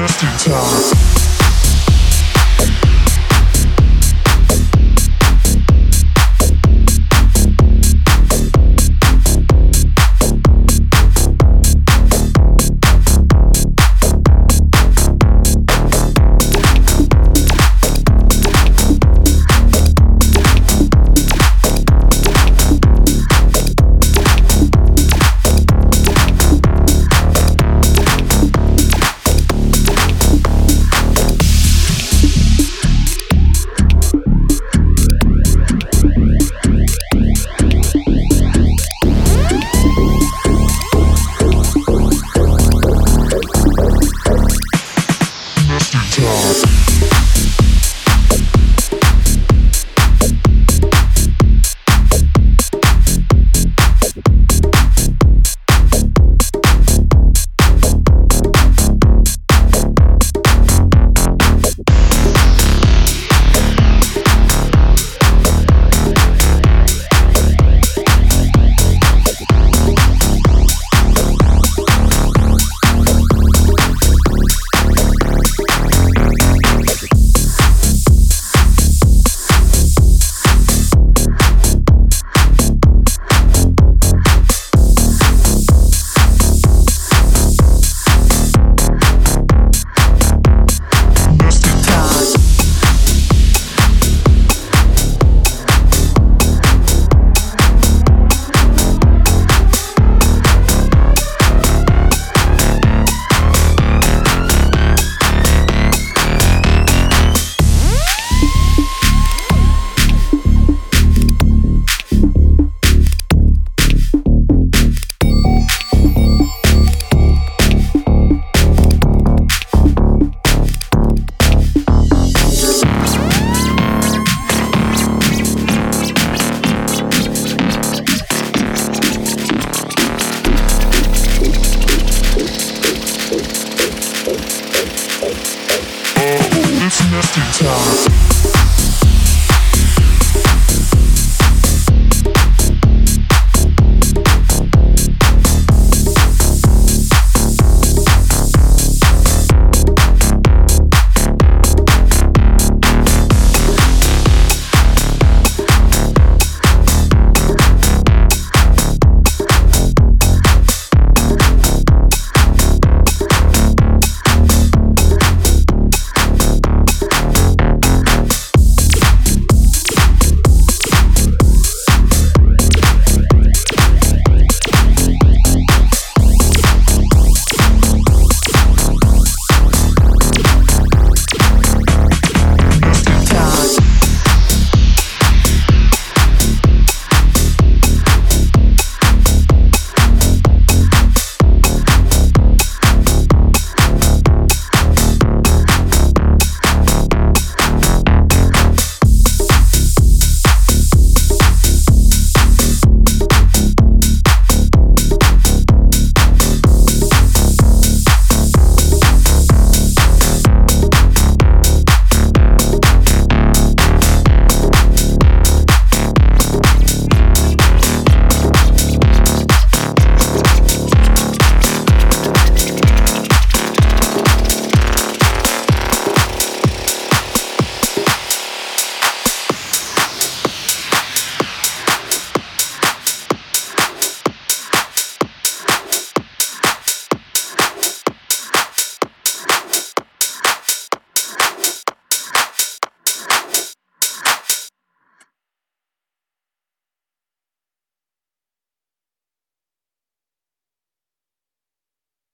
It's nesting time.